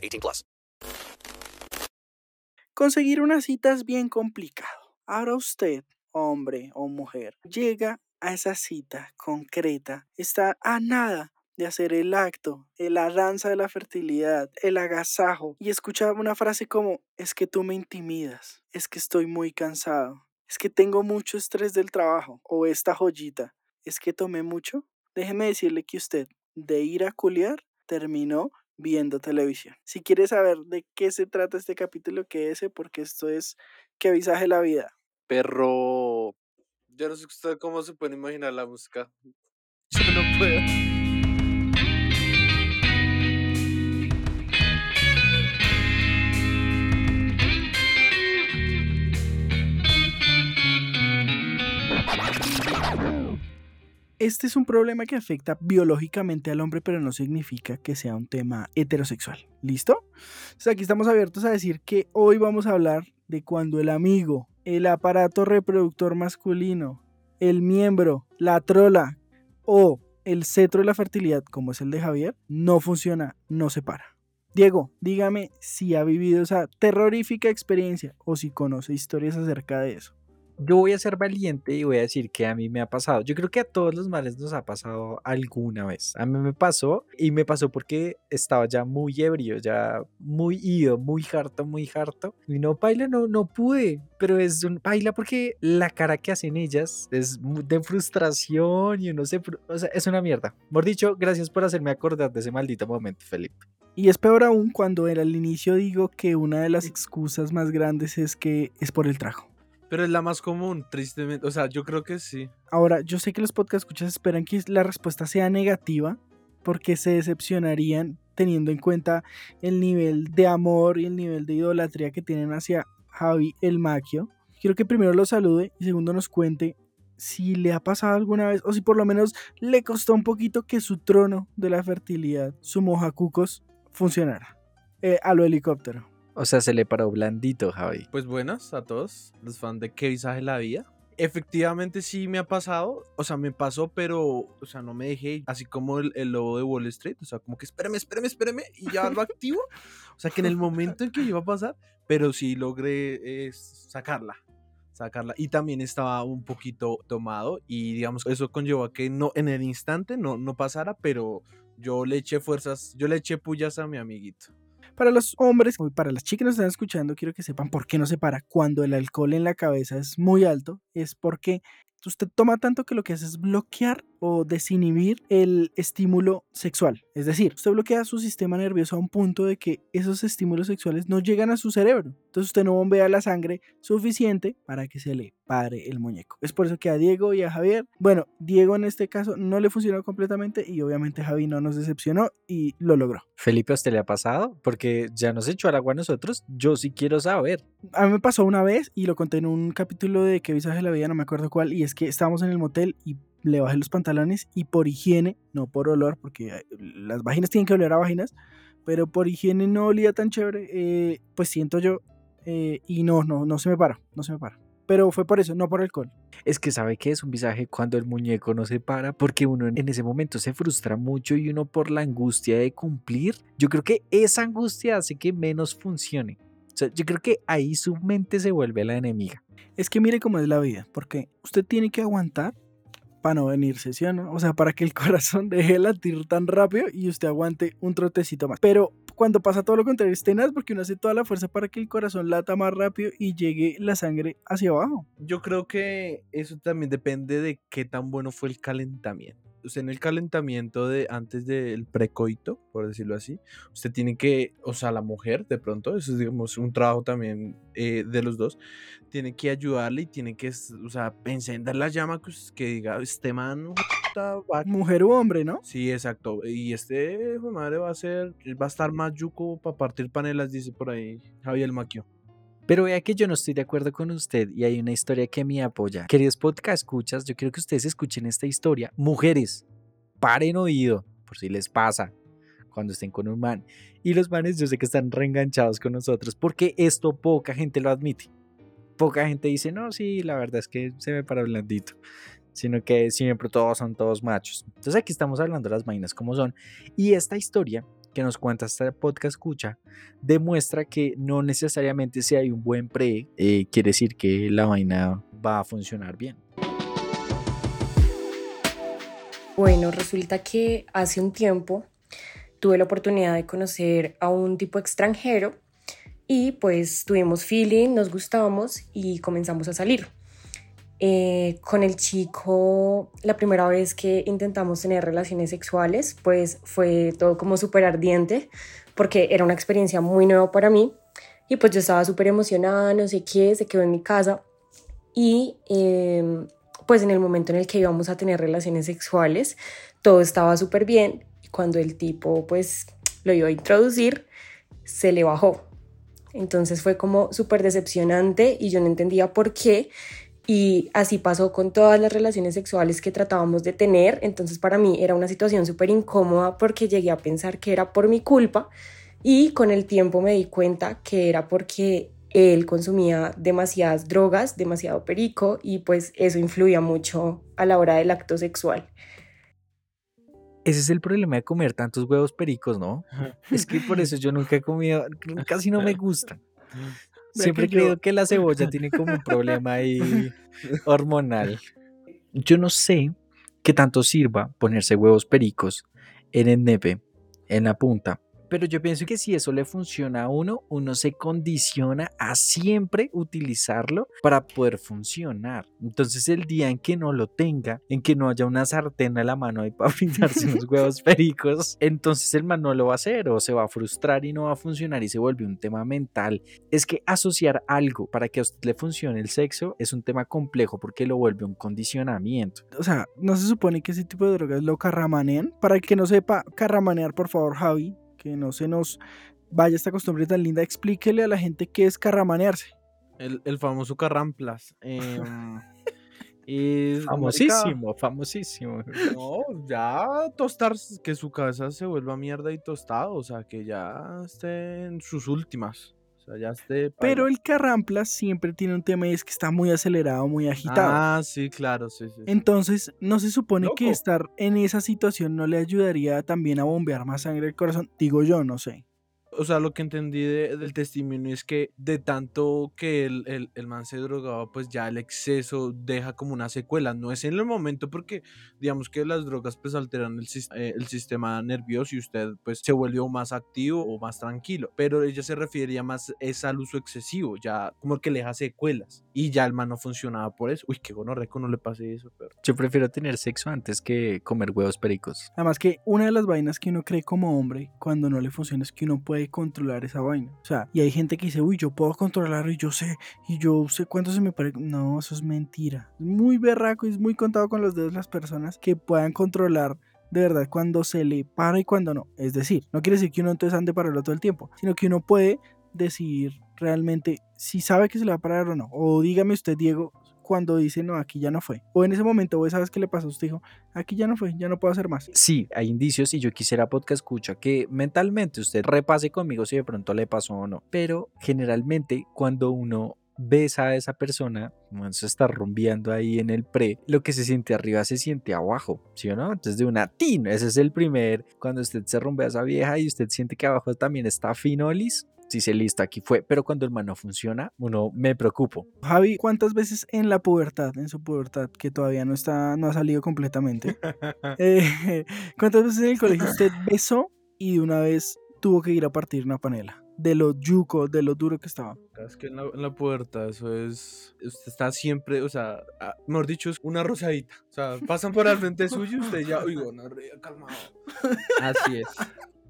18 plus. Conseguir una cita es bien complicado. Ahora usted, hombre o mujer, llega a esa cita concreta, está a nada de hacer el acto, la danza de la fertilidad, el agasajo, y escucha una frase como, es que tú me intimidas, es que estoy muy cansado, es que tengo mucho estrés del trabajo, o esta joyita, es que tomé mucho. Déjeme decirle que usted, de ir a culiar, terminó viendo televisión. Si quiere saber de qué se trata este capítulo, quédese porque esto es que visaje la vida. Perro. Yo no sé usted cómo se puede imaginar la música. Yo no puedo. Este es un problema que afecta biológicamente al hombre, pero no significa que sea un tema heterosexual. ¿Listo? Entonces aquí estamos abiertos a decir que hoy vamos a hablar de cuando el amigo, el aparato reproductor masculino, el miembro, la trola o el cetro de la fertilidad, como es el de Javier, no funciona, no se para. Diego, dígame si ha vivido esa terrorífica experiencia o si conoce historias acerca de eso yo voy a ser valiente y voy a decir que a mí me ha pasado. Yo creo que a todos los males nos ha pasado alguna vez. A mí me pasó y me pasó porque estaba ya muy ebrio, ya muy ido, muy harto, muy harto. Y no, baila, no, no pude. Pero es un baila porque la cara que hacen ellas es de frustración y no sé, o sea, es una mierda. Por dicho, gracias por hacerme acordar de ese maldito momento, Felipe. Y es peor aún cuando era al inicio digo que una de las excusas más grandes es que es por el trago. Pero es la más común, tristemente. O sea, yo creo que sí. Ahora, yo sé que los podcast escuchas esperan que la respuesta sea negativa porque se decepcionarían teniendo en cuenta el nivel de amor y el nivel de idolatría que tienen hacia Javi el Maquio. Quiero que primero lo salude y segundo nos cuente si le ha pasado alguna vez o si por lo menos le costó un poquito que su trono de la fertilidad, su mojacucos, funcionara. Eh, a lo helicóptero. O sea, se le paró blandito, Javi. Pues buenas a todos, los fans de ¿Qué visaje la vida? Efectivamente sí me ha pasado, o sea, me pasó, pero, o sea, no me dejé, así como el, lobo de Wall Street, o sea, como que espérame, espérame, espérame, y ya lo activo. O sea, que en el momento en que iba a pasar, pero sí logré eh, sacarla, sacarla. Y también estaba un poquito tomado y, digamos, eso conllevó a que no, en el instante no, no pasara, pero yo le eché fuerzas, yo le eché pullas a mi amiguito. Para los hombres y para las chicas que nos están escuchando, quiero que sepan por qué no se para. Cuando el alcohol en la cabeza es muy alto, es porque usted toma tanto que lo que hace es bloquear o desinhibir el estímulo sexual. Es decir, usted bloquea su sistema nervioso a un punto de que esos estímulos sexuales no llegan a su cerebro. Entonces usted no bombea la sangre suficiente para que se le pare el muñeco. Es por eso que a Diego y a Javier, bueno, Diego en este caso no le funcionó completamente y obviamente Javi no nos decepcionó y lo logró. Felipe, ¿a usted le ha pasado? Porque ya nos echó al agua a nosotros. Yo sí quiero saber. A mí me pasó una vez y lo conté en un capítulo de Que visaje la vida, no me acuerdo cuál, y es que estábamos en el motel y le bajé los pantalones y por higiene, no por olor, porque eh, las vaginas tienen que oler a vaginas, pero por higiene no olía tan chévere, eh, pues siento yo, eh, y no, no, no se me para, no se me para. Pero fue por eso, no por alcohol. Es que sabe que es un visaje cuando el muñeco no se para, porque uno en ese momento se frustra mucho y uno por la angustia de cumplir, yo creo que esa angustia hace que menos funcione. O sea, yo creo que ahí su mente se vuelve la enemiga. Es que mire cómo es la vida, porque usted tiene que aguantar para no venirse, ¿sí o no? O sea, para que el corazón deje de latir tan rápido y usted aguante un trotecito más. Pero cuando pasa todo lo contrario, es tenaz porque uno hace toda la fuerza para que el corazón lata más rápido y llegue la sangre hacia abajo. Yo creo que eso también depende de qué tan bueno fue el calentamiento usted en el calentamiento de antes del precoito, por decirlo así, usted tiene que, o sea, la mujer de pronto, eso es digamos un trabajo también eh, de los dos, tiene que ayudarle y tiene que, o sea, encender la llama que, que diga, este man. Mujer u hombre, ¿no? Sí, exacto. Y este madre va a ser, va a estar más yuco para partir panelas, dice por ahí Javier Maquio. Pero vea que yo no estoy de acuerdo con usted y hay una historia que me apoya. Queridos podcast escuchas, yo quiero que ustedes escuchen esta historia. Mujeres, paren oído, por si les pasa cuando estén con un man. Y los manes yo sé que están reenganchados con nosotros porque esto poca gente lo admite. Poca gente dice, no, sí, la verdad es que se me para blandito. Sino que siempre todos son todos machos. Entonces aquí estamos hablando de las vainas como son. Y esta historia que nos cuenta este podcast escucha demuestra que no necesariamente si hay un buen pre eh, quiere decir que la vaina va a funcionar bien. Bueno, resulta que hace un tiempo tuve la oportunidad de conocer a un tipo extranjero y pues tuvimos feeling, nos gustamos y comenzamos a salir. Eh, con el chico, la primera vez que intentamos tener relaciones sexuales, pues fue todo como súper ardiente porque era una experiencia muy nueva para mí y pues yo estaba súper emocionada, no sé qué, se quedó en mi casa y em, pues en el momento en el que íbamos a tener relaciones sexuales, todo estaba súper bien. Y cuando el tipo pues lo iba a introducir, se le bajó. Entonces fue como súper decepcionante y yo no entendía por qué. Y así pasó con todas las relaciones sexuales que tratábamos de tener. Entonces para mí era una situación súper incómoda porque llegué a pensar que era por mi culpa. Y con el tiempo me di cuenta que era porque él consumía demasiadas drogas, demasiado perico y pues eso influía mucho a la hora del acto sexual. Ese es el problema de comer tantos huevos pericos, ¿no? Es que por eso yo nunca he comido, casi no me gusta. Siempre he creído que la cebolla tiene como un problema ahí hormonal. Yo no sé qué tanto sirva ponerse huevos pericos en el nepe, en la punta. Pero yo pienso que si eso le funciona a uno, uno se condiciona a siempre utilizarlo para poder funcionar. Entonces el día en que no lo tenga, en que no haya una sartén a la mano ahí para fritarse unos huevos pericos, entonces el man no lo va a hacer o se va a frustrar y no va a funcionar y se vuelve un tema mental. Es que asociar algo para que a usted le funcione el sexo es un tema complejo porque lo vuelve un condicionamiento. O sea, ¿no se supone que ese tipo de drogas lo carramanean? Para el que no sepa carramanear, por favor, Javi, que no se nos vaya esta costumbre tan linda, explíquele a la gente qué es carramanearse. El, el famoso Carramplas. em, es, marica, Famosísimo, famosísimo. No, ya tostar, que su cabeza se vuelva mierda y tostado, o sea, que ya esté en sus últimas. O sea, ya esté. Pero el carramplas siempre tiene un tema y es que está muy acelerado, muy agitado. Ah, sí, claro, sí, sí. Entonces, ¿no se supone que estar en esa situación no le ayudaría también a bombear más sangre al corazón? Digo yo, no sé. O sea, lo que entendí de- del testimonio es que de tanto que el, el, el man se drogaba, pues ya el exceso deja como una secuela. No es en el momento porque digamos que las drogas pues alteran el, eh, el sistema nervioso y usted pues se volvió más activo o más tranquilo. Pero ella se refería más es al uso excesivo, ya como que le deja secuelas. Y ya el man no funcionaba por eso. Uy, qué gonorreco no le pase eso, pero... Yo prefiero tener sexo antes que comer huevos pericos. Además que una de las vainas que uno cree como hombre cuando no le funciona es que uno puede controlar esa vaina. O sea, y hay gente que dice, uy, yo puedo controlarlo y yo sé, y yo sé cuánto se me parece. No, eso es mentira. Es muy berraco y es muy contado con los dedos las personas que puedan controlar de verdad cuando se le para y cuando no. Es decir, no quiere decir que uno entonces ande pararlo todo el tiempo, sino que uno puede decidir realmente si sabe que se le va a parar o no. O dígame usted, Diego, cuando dice, no, aquí ya no fue. O en ese momento, vos sabes qué le pasó a usted, dijo, aquí ya no fue, ya no puedo hacer más. Sí, hay indicios y yo quisiera podcast escucha que mentalmente usted repase conmigo si de pronto le pasó o no. Pero generalmente cuando uno besa a esa persona, como se está rumbeando ahí en el pre, lo que se siente arriba se siente abajo, ¿sí o no? Entonces de una tin, ese es el primer, cuando usted se rumbea a esa vieja y usted siente que abajo también está finolis, si se lista aquí fue, pero cuando el man no funciona, uno me preocupo. Javi, ¿cuántas veces en la pubertad, en su pubertad, que todavía no está, no ha salido completamente, eh, cuántas veces en el colegio usted besó y de una vez tuvo que ir a partir una panela? De lo yuco, de lo duro que estaba. Es que en la, en la puerta eso es. Usted está siempre, o sea, mejor dicho, es una rosadita. O sea, pasan por al frente suyo y usted ya, oigo, no, calmado. Así es.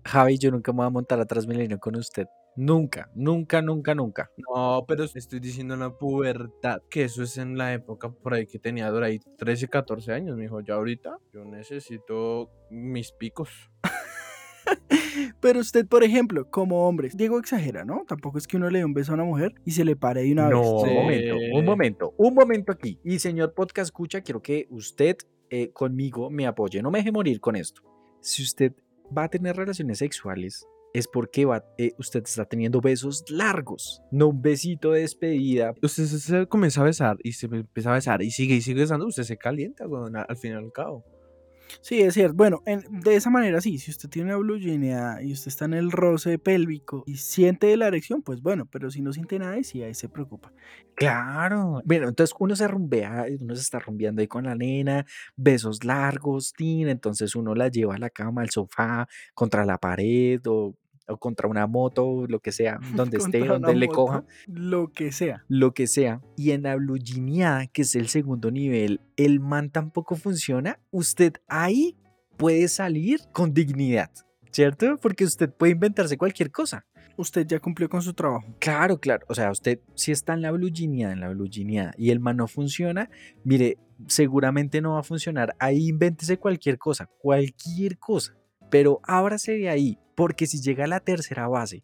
Javi, yo nunca me voy a montar a Transmilenio con usted. Nunca, nunca, nunca, nunca. No, pero estoy diciendo en la pubertad, que eso es en la época por ahí que tenía por ahí 13, 14 años, mijo. Ya ahorita yo necesito mis picos. Pero usted, por ejemplo, como hombre, Diego exagera, ¿no? Tampoco es que uno le dé un beso a una mujer y se le pare de una No, vez. un Sí. momento, un momento, un momento aquí. Y señor podcast escucha, quiero que usted eh, conmigo me apoye, no me deje morir con esto. Si usted va a tener relaciones sexuales, es porque eh, usted está teniendo besos largos, no un besito de despedida. Usted se, comienza a besar y se empieza a besar y sigue y sigue besando, usted se calienta weón, al fin y al cabo. Sí, es cierto. Bueno, en- de esa manera sí, si usted tiene una blue jean y usted está en el roce pélvico y siente la erección, pues bueno, pero si no siente nada, ahí sí, ahí se preocupa. Claro. Bueno, entonces uno se rumbea, uno se está rumbeando ahí con la nena, besos largos, tin, entonces uno la lleva a la cama, al sofá, contra la pared o, o contra una moto, lo que sea, donde esté, donde le moto, coja. Lo que sea. lo que sea, y en la blugineada, que es el segundo nivel, el man tampoco funciona, usted ahí puede salir con dignidad, ¿cierto? Porque usted puede inventarse cualquier cosa. Usted ya cumplió con su trabajo. Claro, claro. O sea, usted si está en la blugineada, en la blugineada, y el man no funciona, mire, seguramente no va a funcionar. Ahí invéntese cualquier cosa, cualquier cosa. Pero ábrase de ahí, porque si llega a la tercera base,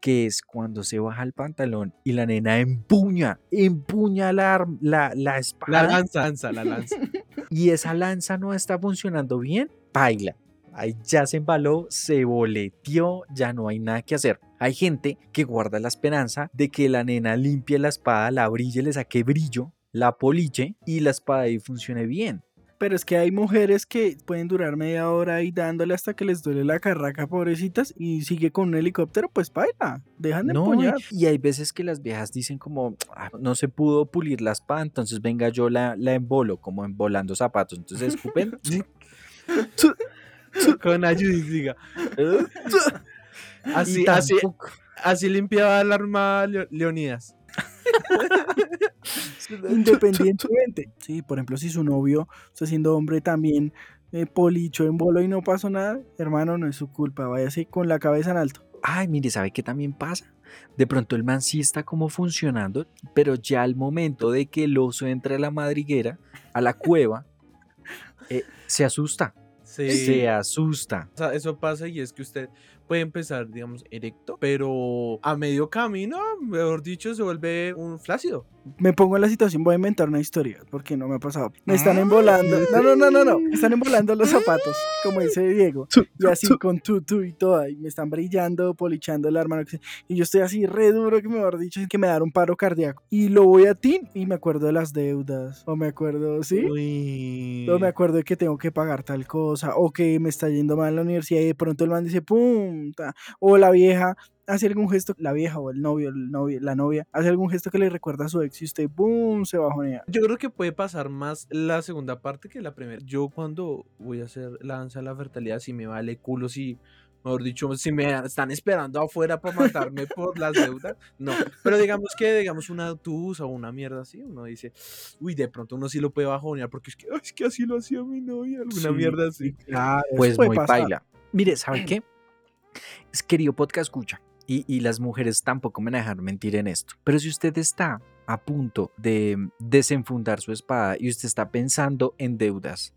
que es cuando se baja el pantalón y la nena empuña, empuña la, la, la espada La lanza, lanza, la lanza. y esa lanza no está funcionando bien, baila. Ahí ya se embaló, se boleteó, ya no hay nada que hacer. Hay gente que guarda la esperanza de que la nena limpie la espada, la brille, le saque brillo, la poliche y la espada ahí funcione bien. Pero es que hay mujeres que pueden durar media hora ahí dándole hasta que les duele la carraca, pobrecitas, y sigue con un helicóptero, pues baila. Dejan de No, empuñar. y hay veces que las viejas dicen como, "Ah, no se pudo pulir la espada, entonces venga yo la, la embolo, como embolando zapatos. Entonces escupen. Con ayuda. y Así, así, así limpiaba el arma Leo- Leonidas. Independientemente. Sí, por ejemplo, si su novio está siendo hombre también eh, policho en bolo y no pasó nada, hermano, no es su culpa. Váyase con la cabeza en alto. Ay, mire, ¿sabe qué también pasa? De pronto el man sí está como funcionando, pero ya al momento de que el oso entre a la madriguera, a la cueva, eh, se asusta. Sí. Se asusta. O sea, eso pasa y es que usted puede empezar, digamos, erecto, pero a medio camino, mejor dicho, se vuelve un flácido. Me pongo en la situación, voy a inventar una historia, porque no me ha pasado. Me están embolando. No, no, no, no, no. Me están embolando los zapatos, como dice Diego. Y así con tutu y toda. Y me están brillando, polichando el arma. lo que sea. Y yo estoy así re duro que me mejor dicho que me da un paro cardíaco. Y lo voy a ti y me acuerdo de las deudas. O me acuerdo, ¿sí? Uy. O me acuerdo de que tengo que pagar tal cosa, o que me está yendo mal en la universidad y de pronto el man dice pum, ta", o la vieja hace algún gesto, la vieja o el novio, el novio, la novia, hace algún gesto que le recuerda a su ex y usted pum, se bajonea. Yo creo que puede pasar más la segunda parte que la primera. Yo cuando voy a hacer la danza de la fertilidad, si me vale culo, si, mejor dicho, si me están esperando afuera para matarme por las deudas, no. Pero digamos que, digamos, una tusa o una mierda así, uno dice, uy, de pronto uno sí lo puede bajonear porque es que, "Ay, es que así lo hacía mi novia, alguna Sí, mierda así. Claro, Pues muy pasar. baila. Mire, ¿sabe qué? Es querido podcast escucha. Y, y las mujeres tampoco me van a dejar mentir en esto. Pero si usted está a punto de desenfundar su espada y usted está pensando en deudas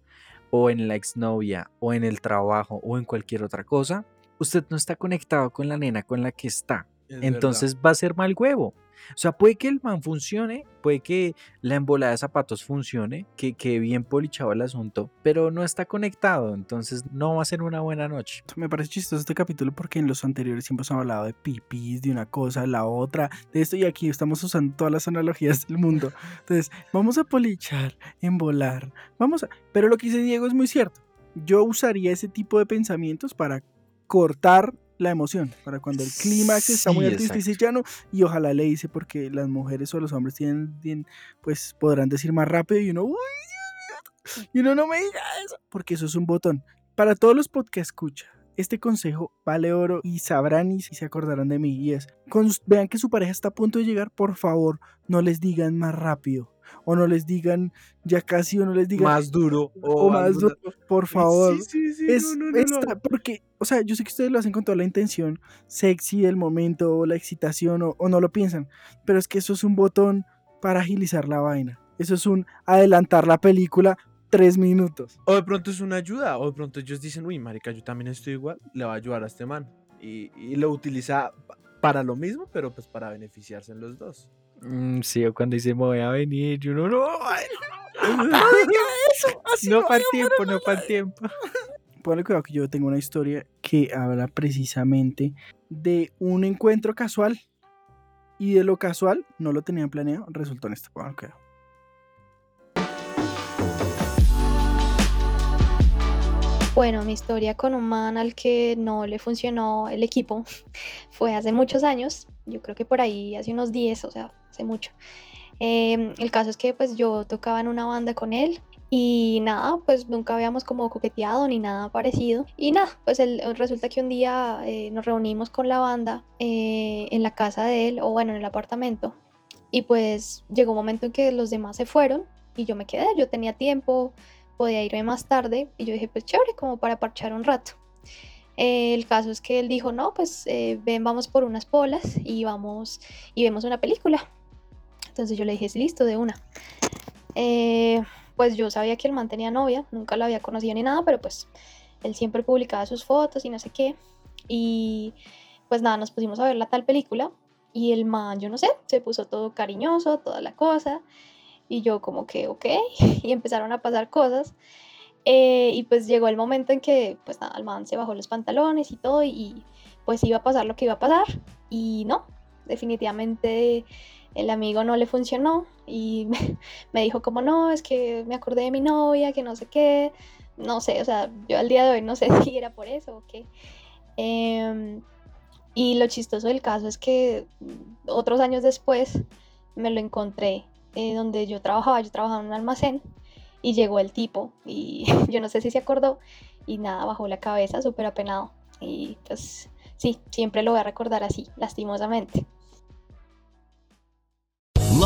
o en la exnovia o en el trabajo o en cualquier otra cosa, usted no está conectado con la nena con la que está. Es verdad. Entonces va a ser mal huevo. O sea, puede que el man funcione, puede que la embolada de zapatos funcione, que quede bien polichado el asunto, pero no está conectado, entonces no va a ser una buena noche. Me parece chistoso este capítulo porque en los anteriores siempre hemos hablado de pipis, de una cosa, la otra, de esto y aquí estamos usando todas las analogías del mundo. Entonces, vamos a polichar, embolar, vamos a... Pero lo que dice Diego es muy cierto. Yo usaría ese tipo de pensamientos para cortar la emoción, para cuando el clímax está muy alto y usted dice ya no, y ojalá le dice porque las mujeres o los hombres tienen, tienen, pues podrán decir más rápido y uno, uy, y uno no me diga eso, porque eso es un botón. Para todos los podcasts escucha, este consejo vale oro y sabrán y si se acordarán de mí. Y es, con- vean que su pareja está a punto de llegar, por favor, no les digan más rápido. O no les digan ya casi o no les digan Más duro. o, O, más duro, por favor. Sí, sí, sí, es no, no, no, no. esta- porque, o sea, yo sé que ustedes lo hacen con toda la intención sexy del momento o la excitación o, o no lo piensan, pero es que eso es un botón para agilizar la vaina. Eso es un adelantar la película tres minutos. O de pronto es una ayuda, o de pronto ellos dicen, uy, marica, yo también estoy igual, le va a ayudar a este man. Y, y lo utiliza pa- para lo mismo, pero pues para beneficiarse en los dos. Mm, sí, o cuando dice me voy a venir, yo no, no, ay, Así no no, para el tiempo, no para el tiempo. Ponle cuidado que yo tengo una historia que habla precisamente de un encuentro casual. Y de lo casual, no lo tenían planeado, resultó en esto. Ponle cuidado. Bueno, mi historia con un man al que no le funcionó el equipo fue hace muchos años, yo creo que por ahí hace unos 10, o sea, mucho. Em, el caso es que pues yo tocaba en una banda con él y nada, pues nunca habíamos como coqueteado ni nada parecido. Y nada, pues resulta que un día eh, nos reunimos con la banda eh, en la casa de él, o bueno, en el apartamento. Y pues llegó un momento en que los demás se fueron y yo me quedé, yo tenía tiempo, podía irme más tarde y yo dije, pues chévere, como para parchar un rato. Eh, el caso es que él dijo, no, pues ven, vamos por unas polas y vamos y vemos una película. Entonces yo le dije, "Sí, listo, de una. Eh, pues yo sabía que el man tenía novia, nunca la había conocido ni nada, pero pues él siempre publicaba sus fotos y no sé qué. Y pues nada, nos pusimos a ver la tal película y el man, yo no sé, se puso todo cariñoso, toda la cosa. Y yo como que, ok, y empezaron a pasar cosas. Eh, y pues llegó el momento en que, pues nada, el man se bajó los pantalones y todo, y, pues iba a pasar lo que iba a pasar. Y no, definitivamente el amigo no le funcionó y me, dijo como no, es que me acordé de mi novia, que no sé qué, no sé, o sea, yo al día de hoy no sé si era por eso o qué. Em, y lo chistoso del caso es que otros años después me lo encontré eh, donde yo trabajaba, yo trabajaba en un almacén y llegó el tipo y yo no sé si se acordó y nada, bajó la cabeza súper apenado y pues sí, siempre lo voy a recordar así, lastimosamente.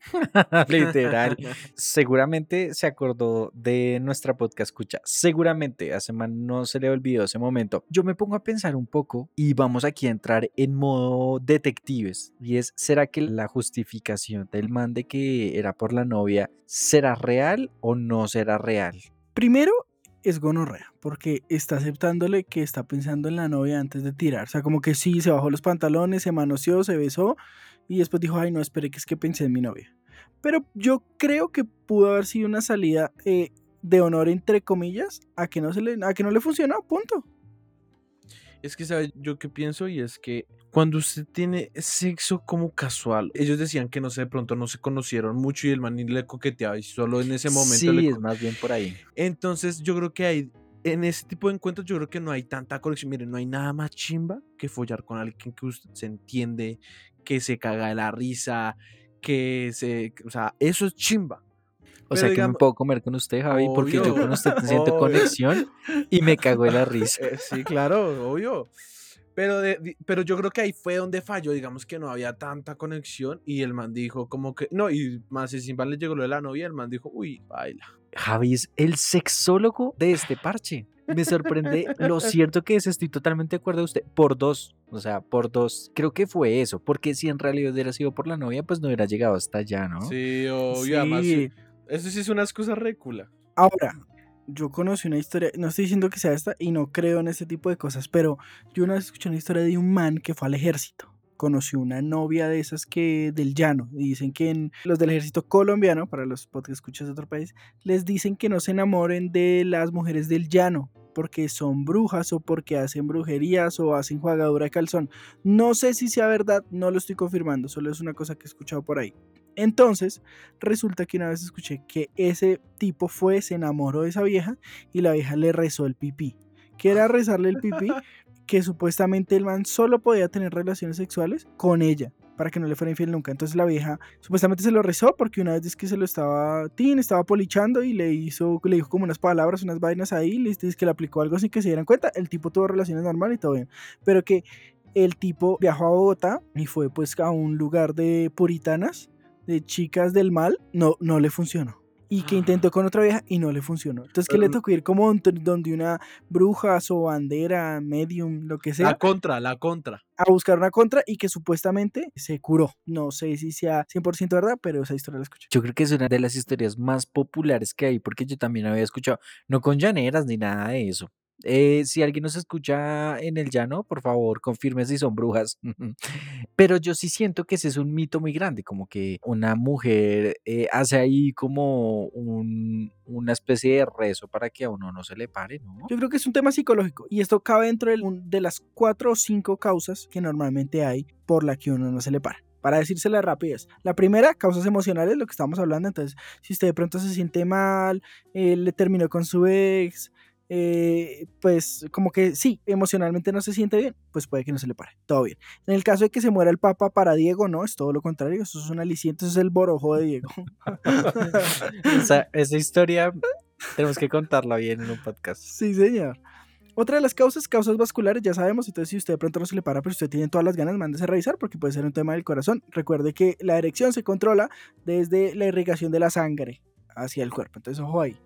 Literal. Seguramente se acordó de nuestra podcast escucha. Seguramente a no se le olvidó ese momento. Yo me pongo a pensar un poco y vamos aquí a entrar en modo detectives. Y es, ¿será que la justificación del man de que era por la novia será real o no será real? Primero es gonorrea, porque está aceptándole que está pensando en la novia antes de tirar. O sea, como que sí, se bajó los pantalones, se manoseó, se besó y después dijo, ay, no, esperé que es que pensé en mi novia. Pero yo creo que pudo haber sido una salida eh, de honor, entre comillas, a que, no se le, a que no le funcionó, punto. Es que, ¿sabes? Yo qué pienso y es que cuando usted tiene sexo como casual, ellos decían que no sé, de pronto no se conocieron mucho y el man ni le coqueteaba y solo en ese momento sí, le es más bien por ahí. Entonces yo creo que hay, en ese tipo de encuentros yo creo que no hay tanta conexión. Miren, no hay nada más chimba que follar con alguien que usted se entiende, que se caga de la risa, que se... O sea, eso es chimba. O Pero sea que me puedo comer con usted, Javi, porque yo con usted siento obvio. conexión y me cago de la risa. Eh, sí, claro, obvio. Pero, de- pero yo creo que ahí fue donde falló, digamos que no había tanta conexión y el man dijo como que, no, y más encima le llegó lo de la novia, el man dijo, uy, baila. Javi es el sexólogo de este parche. Me sorprende lo cierto que es, estoy totalmente de acuerdo de usted. Por dos, o sea, por dos. Creo que fue eso, porque si en realidad hubiera sido por la novia, pues no hubiera llegado hasta allá, ¿no? Sí, obvio, además, Sí. eso sí es una excusa recula. Ahora, yo conocí una historia, no estoy diciendo que sea esta y no creo en este tipo de cosas, pero yo una vez escuché una historia de un man que fue al ejército. Conoció una novia de esas que del llano. Y dicen que en los del ejército colombiano, para los que escuchas de otro país, les dicen que no se enamoren de las mujeres del llano porque son brujas o porque hacen brujerías o hacen jugadura de calzón. No sé si sea verdad, no lo estoy confirmando, solo es una cosa que he escuchado por ahí. Entonces, resulta que una vez escuché que ese tipo fue, se enamoró de esa vieja y la vieja le rezó el pipí. Que era rezarle el pipí, que supuestamente el man solo podía tener relaciones sexuales con ella para que no le fuera infiel nunca. Entonces la vieja supuestamente se lo rezó porque una vez es que se lo estaba, Tin estaba polichando y le hizo, le dijo como unas palabras, unas vainas ahí, le dice que le aplicó algo sin que se dieran cuenta. El tipo tuvo relaciones normales y todo bien. Pero que el tipo viajó a Bogotá y fue pues a un lugar de puritanas, de chicas del mal, no, no le funcionó y que intentó con otra vieja y no le funcionó. Entonces que le tocó ir como donde una bruja, bandera, medium, lo que sea. La contra, la contra. A buscar una contra y que supuestamente se curó. No sé si sea 100% verdad, pero esa historia la escuché. Yo creo que es una de las historias más populares que hay porque yo también había escuchado, no con llaneras ni nada de eso, eh, si alguien nos escucha en el llano, por favor, confirme si son brujas. Pero yo sí siento que ese es un mito muy grande, como que una mujer eh, hace ahí como un, una especie de rezo para que a uno no se le pare. Yo creo que es un tema psicológico y esto cabe dentro de las cuatro o cinco causas que normalmente hay por la que uno no se le para para decírsela rapidez. La primera, causas emocionales, lo que estamos hablando. Entonces, si usted de pronto se siente mal, eh, le terminó con su ex, eh, pues como que sí, emocionalmente no se siente bien, pues puede que no se le pare, todo bien. En el caso de que se muera el Papa para Diego, no, es todo lo contrario, eso es un aliciente, eso es el borojo de Diego. esa, esa historia tenemos que contarla bien en un podcast. Sí, señor. Otra de las causas, causas vasculares, ya sabemos, entonces si usted de pronto no se le para, pero usted tiene todas las ganas, mándese a revisar porque puede ser un tema del corazón. Recuerde que la erección se controla desde la irrigación de la sangre hacia el cuerpo. Entonces, ojo ahí.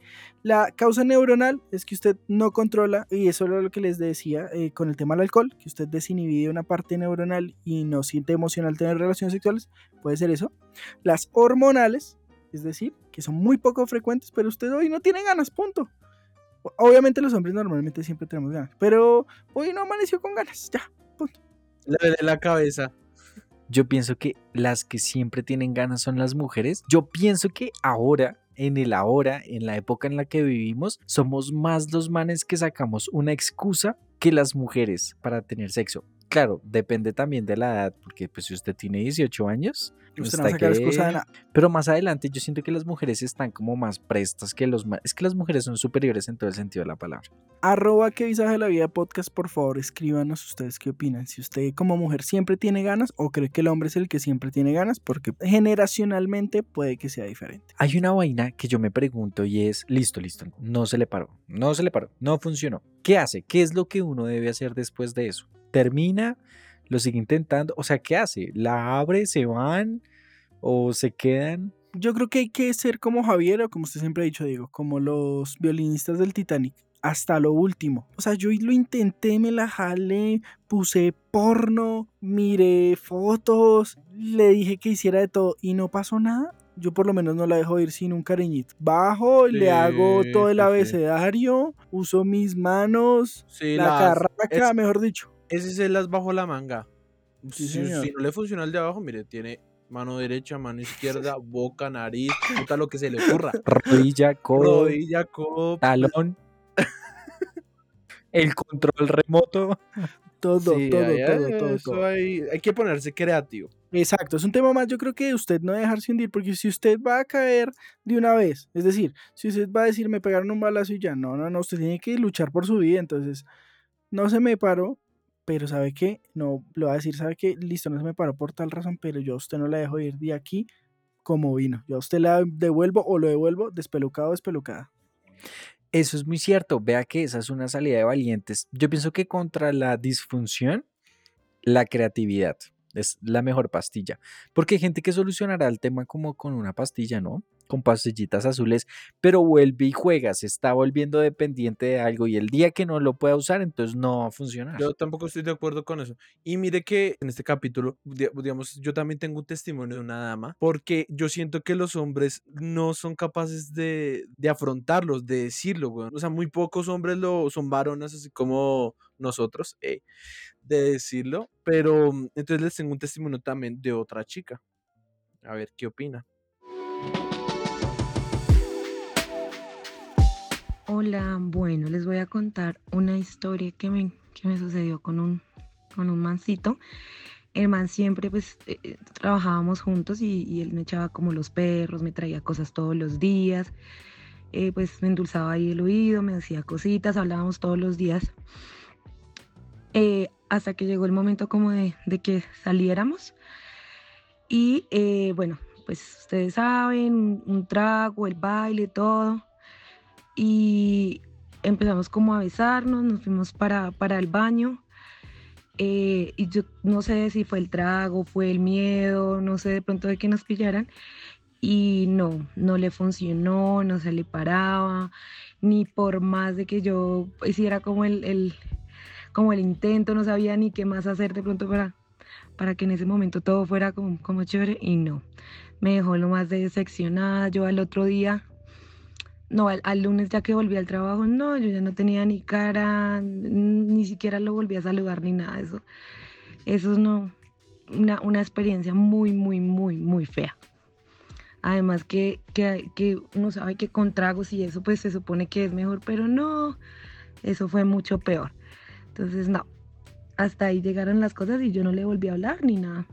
La causa neuronal es que usted no controla, y eso es lo que les decía eh, con el tema del alcohol, que usted desinhibide una parte neuronal y no siente emocional tener relaciones sexuales, puede ser eso. Las hormonales, es decir, que son muy poco frecuentes, pero usted hoy no tiene ganas, punto. Obviamente los hombres normalmente siempre tenemos ganas, pero hoy no amaneció con ganas, ya, punto. Le de la cabeza. Yo pienso que las que siempre tienen ganas son las mujeres. Yo pienso que ahora en el ahora, en la época en la que vivimos, somos más los manes que sacamos una excusa que las mujeres para tener sexo. Claro, depende también de la edad, porque pues si usted tiene 18 años, pero más adelante yo siento que las mujeres están como más prestas que los Es que las mujeres son superiores en todo el sentido de la palabra. Arroba que visaje la vida podcast, por favor, escríbanos ustedes qué opinan. Si usted como mujer siempre tiene ganas o cree que el hombre es el que siempre tiene ganas, porque generacionalmente puede que sea diferente. Hay una vaina que yo me pregunto y es, listo, listo, no se le paró, no se le paró, no funcionó. ¿Qué hace? ¿Qué es lo que uno debe hacer después de eso? ¿Termina? Lo sigue intentando. O sea, ¿qué hace? ¿La abre? ¿Se van? ¿O se quedan? Yo creo que hay que ser como Javier, o como usted siempre ha dicho, digo, como los violinistas del Titanic, hasta lo último. O sea, yo lo intenté, me la jalé, puse porno, miré fotos, le dije que hiciera de todo y no pasó nada. Yo por lo menos no la dejo ir sin un cariñito. Bajo, le hago todo el abecedario, uso mis manos, la carraca, mejor dicho. Ese es el as bajo la manga. si, no le funciona el de abajo, mire, tiene mano derecha, mano izquierda, boca, nariz, puta lo que se le ocurra. Rodilla, codo, rodilla, codo, talón. el control remoto. Todo, todo, todo, todo, Hay, hay, que ponerse creativo. Exacto, es un tema más, yo creo que usted no dejarse hundir, porque si usted va a caer de una vez, es decir, si usted va a decir me pegaron un balazo y ya, no, no, no, usted tiene que luchar por su vida, entonces no se me paró, pero ¿sabe qué? No, le va a decir, ¿sabe qué? Listo, no se me paró por tal razón, pero yo a usted no la dejo ir de aquí como vino. Yo a usted la devuelvo o lo devuelvo despelucado o despelucada. Eso es muy cierto. Vea que esa es una salida de valientes. Yo pienso que contra la disfunción, la creatividad es la mejor pastilla. Porque hay gente que solucionará el tema como con una pastilla, ¿no? Con pastillitas azules, pero vuelve y juega, se está volviendo dependiente de algo y el día que no lo pueda usar, entonces no va a funcionar. Yo tampoco estoy de acuerdo con eso. Y mire que en este capítulo, digamos, yo también tengo un testimonio de una dama, porque yo siento que los hombres no son capaces de, de afrontarlos, de decirlo, O sea, muy pocos hombres lo son varones, así como nosotros, eh, de decirlo, pero mm, entonces les tengo un testimonio también de otra chica. A ver qué opina. Hola, bueno, les voy a contar una historia que me, que me sucedió con un, con un mancito el man siempre pues eh, eh, trabajábamos juntos y, él me echaba como los perros, me traía cosas todos los días, eh, pues me endulzaba ahí el oído, me hacía cositas, hablábamos todos los días. Hasta que llegó el momento como de, de que saliéramos. Y bueno, pues ustedes saben, un trago, el baile, todo. Y empezamos como a besarnos, nos fuimos para, para el baño. eh, y yo no sé si fue el trago, fue el miedo, no sé de pronto de que nos pillaran. Y no, no le funcionó, no se le paraba, ni por más de que yo hiciera como el, el- como el intento, no sabía ni qué más hacer de pronto para, para que en ese momento todo fuera como, como chévere y no. Me dejó lo más decepcionada. Yo al otro día, no, al, lunes ya que volví al trabajo, no, yo ya no tenía ni cara, ni siquiera lo volví a saludar ni nada de eso. Eso no, una, una experiencia muy, muy, muy, muy fea. Además que, que, que uno sabe que con tragos y eso pues se supone que es mejor, pero no, eso fue mucho peor. Entonces no, hasta ahí llegaron las cosas y yo no le volví a hablar ni nada.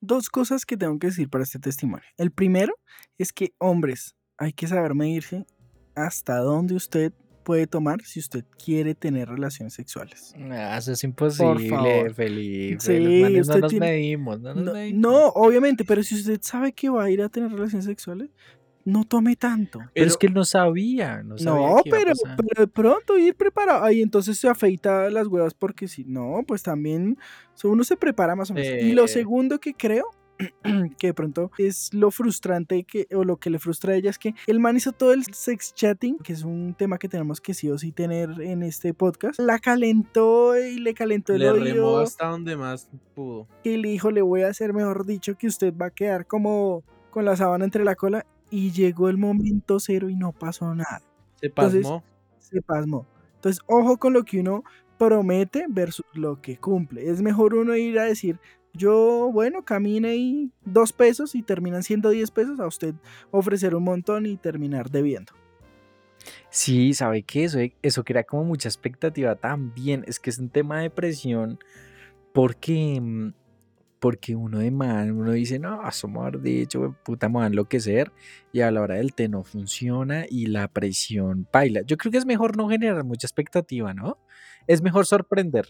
Dos cosas que tengo que decir para este testimonio. El primero es que, hombres, hay que saber medirse hasta dónde usted puede tomar si usted quiere tener relaciones sexuales. Ah, eso es imposible. Felipe. Sí, manes no usted nos tiene- medimos, no nos No, medimos. no, obviamente, pero si usted sabe que va a ir a tener relaciones sexuales, no tome tanto. Pero es que él no sabía, no sabía No, que iba a pero, pasar. pero de pronto ir preparado. Ahí entonces se afeita las huevas porque si no, pues también uno se prepara más o menos. Y lo segundo que creo que de pronto es lo frustrante que, o lo que le frustra a ella es que el man hizo todo el sex chatting, que es un tema que tenemos que sí o sí tener en este podcast. La calentó y le calentó el Le remó oído hasta donde más pudo. y le dijo, le voy a hacer mejor dicho que usted va a quedar como con la sábana entre la cola y llegó el momento cero y no pasó nada. Se Entonces, pasmó. se pasmó. Entonces, ojo con lo que uno promete versus lo que cumple. Es mejor uno ir a decir, yo, bueno, camine y dos pesos y terminan siendo 10 pesos, a usted ofrecer un montón y terminar debiendo. Sí, ¿sabe qué? Eso, eso crea como mucha expectativa también. Es que es un tema de presión porque, mm, porque uno de man, uno dice, no, mejor dicho, puta, me va a enloquecer. Y a la hora del té no funciona y la presión baila. Yo creo que es mejor no generar mucha expectativa, ¿no? Es mejor sorprender.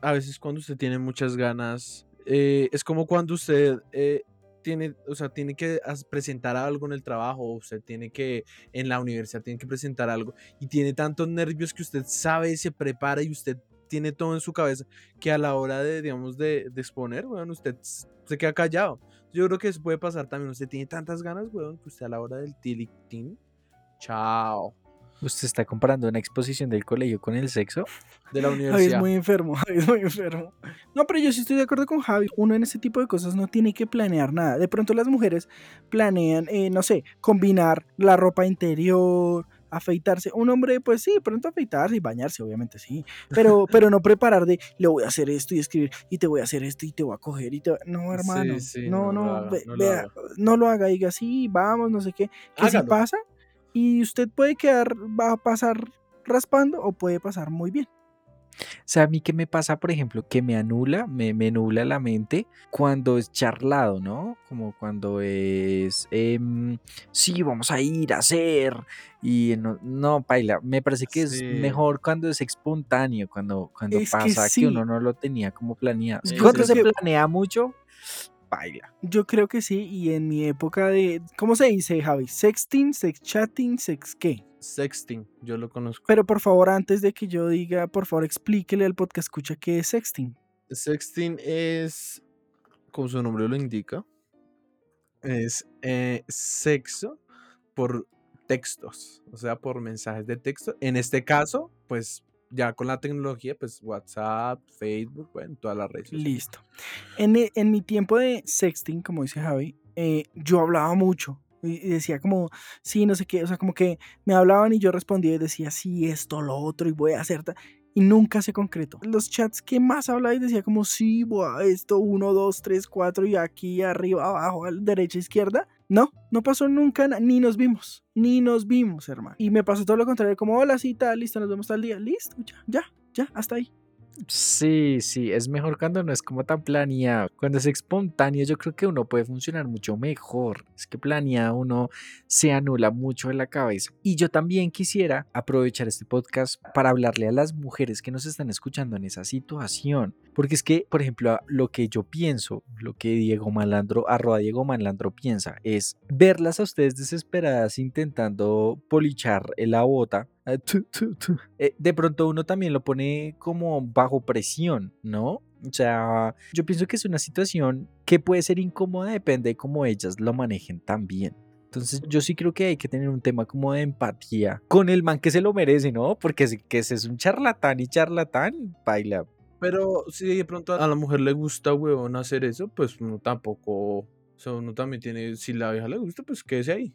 A veces cuando usted tiene muchas ganas, eh, es como cuando usted eh, tiene, o sea, tiene que presentar algo en el trabajo, usted tiene que, en la universidad, tiene que presentar algo y tiene tantos nervios que usted sabe, se prepara y usted tiene todo en su cabeza que a la hora de, digamos, de, de exponer, weón, usted se queda callado. Yo creo que eso puede pasar también. Usted tiene tantas ganas, weón, que usted a la hora del tilictín, chao, ¿Usted está comparando una exposición del colegio con el sexo? de la Javi es universidad. muy enfermo, Javi es muy enfermo. No, pero yo sí estoy de acuerdo con Javi. Uno en ese tipo de cosas no tiene que planear nada. De pronto las mujeres planean, eh, no sé, combinar la ropa interior, afeitarse. Un hombre, pues sí, pronto afeitarse y bañarse, obviamente sí. Pero, pero no preparar de, le voy a hacer esto y escribir, y te voy a hacer esto y te voy a coger y te voy a-". No, hermano. sí, no, no no, lo haga, ve- no lo vea, no lo haga. Diga, sí, vamos, no sé qué. Que si pasa y usted puede quedar, va a pasar raspando o puede pasar muy bien. O sea, a mí qué me pasa, por ejemplo, que me anula, me, me nubla la mente cuando es charlado, ¿no? Como cuando es, em, sí, vamos a ir a hacer. Y no, no, paila, me parece que es mejor cuando es espontáneo, cuando, cuando Es pasa que, sí. uno no lo tenía como planeado. Cuando se planea mucho, Yo creo que sí, y en mi época de, ¿cómo se dice, Javi? Sexting, sex chatting, sex qué. Sexting, yo lo conozco. Pero por favor, antes de que yo diga, por favor, explíquele al podcast escucha qué es sexting. Sexting es, como su nombre lo indica, es eh, sexo por textos, o sea, por mensajes de texto. En este caso, pues ya con la tecnología, pues WhatsApp, Facebook, bueno, todas las redes. Listo. En, e- en mi tiempo de sexting, como dice Javi, eh, yo hablaba mucho. Y decía como, sí, no sé qué, o sea, como que me hablaban y yo respondía y decía, sí, esto, lo otro, y voy a hacer, ta-". y nunca se concretó. Los chats que más hablaba y decía como, sí, buah, esto, uno, dos, tres, cuatro, y aquí, arriba, abajo, al derecha, izquierda. No, no pasó nunca, ni nos vimos, ni nos vimos, hermano. Y me pasó todo lo contrario, como, hola, sí, tal, listo, nos vemos tal día, listo, ya, ya. Ya, hasta ahí. Sí, sí, es mejor cuando no es como tan planeado. Cuando es espontáneo, yo creo que uno puede funcionar mucho mejor. Es que planeado uno se anula mucho en la cabeza. Y yo también quisiera aprovechar este podcast para hablarle a las mujeres que nos están escuchando en esa situación. Porque es que, por ejemplo, lo que yo pienso, lo que Diego Malandro, arroba Diego Malandro piensa, es verlas a ustedes desesperadas intentando polichar la bota Ah. Eh, de pronto uno también lo pone como bajo presión, ¿no? O sea, yo pienso que es una situación que puede ser incómoda, depende de cómo ellas lo manejen también. Entonces yo sí creo que hay que tener un tema como de empatía con el man que se lo merece, ¿no? Porque si que ese es un charlatán y charlatán, baila. Pero si de pronto a la mujer le gusta, huevón, hacer eso, pues uno tampoco, o sea, uno también tiene, si la vieja le gusta, pues quédese ahí.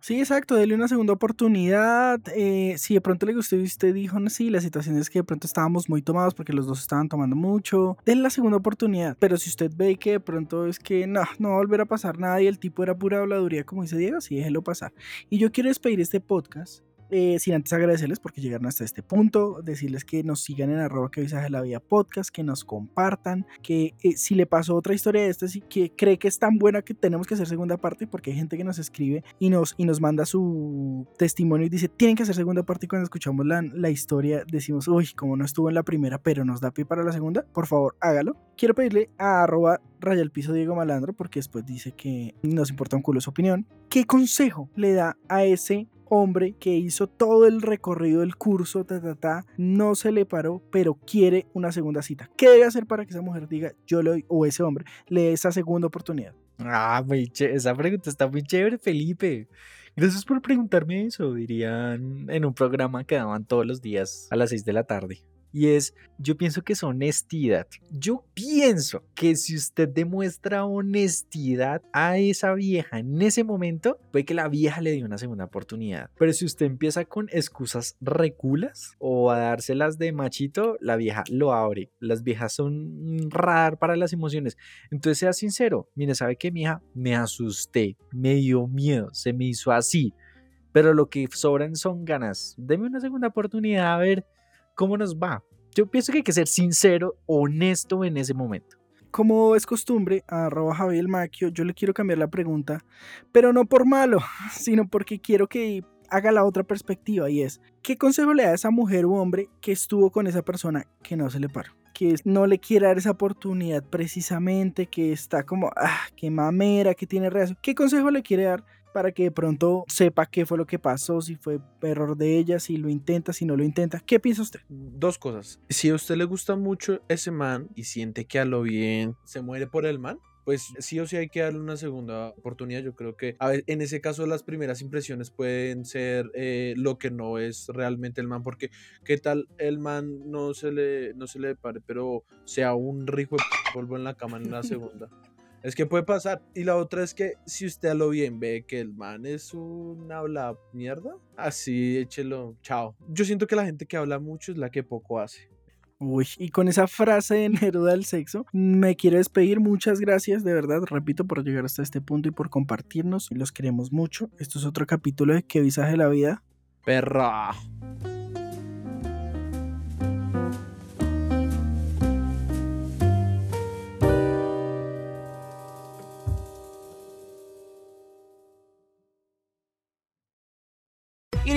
Sí, exacto, dele una segunda oportunidad. Eh, si de pronto le gustó y usted dijo, no, sí, la situación es que de pronto estábamos muy tomados porque los dos estaban tomando mucho, denle la segunda oportunidad. Pero si usted ve que de pronto es que no, no va a volver a pasar nada y el tipo era pura habladuría, como dice Diego, sí, déjelo pasar. Y yo quiero despedir este podcast eh, sin antes agradecerles porque llegaron hasta este punto, decirles que nos sigan en arroba que visaje la vida podcast, que nos compartan, que eh, si le pasó otra historia de esta, y que cree que es tan buena que tenemos que hacer segunda parte, porque hay gente que nos escribe y nos, y nos manda su testimonio y dice, tienen que hacer segunda parte y cuando escuchamos la, la historia decimos, uy, como no estuvo en la primera, pero nos da pie para la segunda, por favor, hágalo. Quiero pedirle a arroba raya el piso Diego Malandro, porque después dice que nos importa un culo su opinión. ¿Qué consejo le da a ese hombre que hizo todo el recorrido del curso, ta, ta, ta, no se le paró, pero quiere una segunda cita. ¿Qué debe hacer para que esa mujer diga, yo le doy, o ese hombre, le dé esa segunda oportunidad? Ah, muy esa pregunta está muy chévere, Felipe. Gracias por preguntarme eso, dirían en un programa que daban todos los días a las 6 de la tarde y es, yo pienso que es honestidad. Yo pienso que si usted demuestra honestidad a esa vieja en ese momento, puede que la vieja le dé una segunda oportunidad. Pero si usted empieza con excusas reculas o a dárselas de machito, la vieja lo abre. Las viejas son un radar para las emociones. Entonces sea sincero, mire, ¿sabe qué, hija Me asusté, me dio miedo, se me hizo así. Pero lo que sobran son ganas. Deme una segunda oportunidad a ver cómo nos va. Yo pienso que hay que ser sincero, honesto en ese momento. Como es costumbre, a arroba Javier Maquio, yo le quiero cambiar la pregunta, pero no por malo, sino porque quiero que haga la otra perspectiva y es, ¿qué consejo le da a esa mujer u hombre que estuvo con esa persona que no se le paró? que no le quiere dar esa oportunidad precisamente, que está como, ah, qué mamera, que tiene reacción. ¿Qué consejo le quiere dar para que de pronto sepa qué fue lo que pasó, si fue error de ella, si lo intenta, si no lo intenta. ¿Qué piensa usted? Dos cosas. Si a usted le gusta mucho ese man y siente que a lo bien se muere por el man, pues sí o sí hay que darle una segunda oportunidad. Yo creo que a ver, en ese caso las primeras impresiones pueden ser eh, lo que no es realmente el man, porque qué tal el man no se le, no se le pare, pero sea un rico polvo en la cama en la segunda. Es que puede pasar. Y la otra es que si usted a lo bien ve que el man es un habla mierda, así échelo, chao. Yo siento que la gente que habla mucho es la que poco hace. Uy, y con esa frase de Neruda del sexo, me quiero despedir. Muchas gracias, de verdad, repito, por llegar hasta este punto y por compartirnos. Los queremos mucho. Esto es otro capítulo de Que visaje la vida? Perra.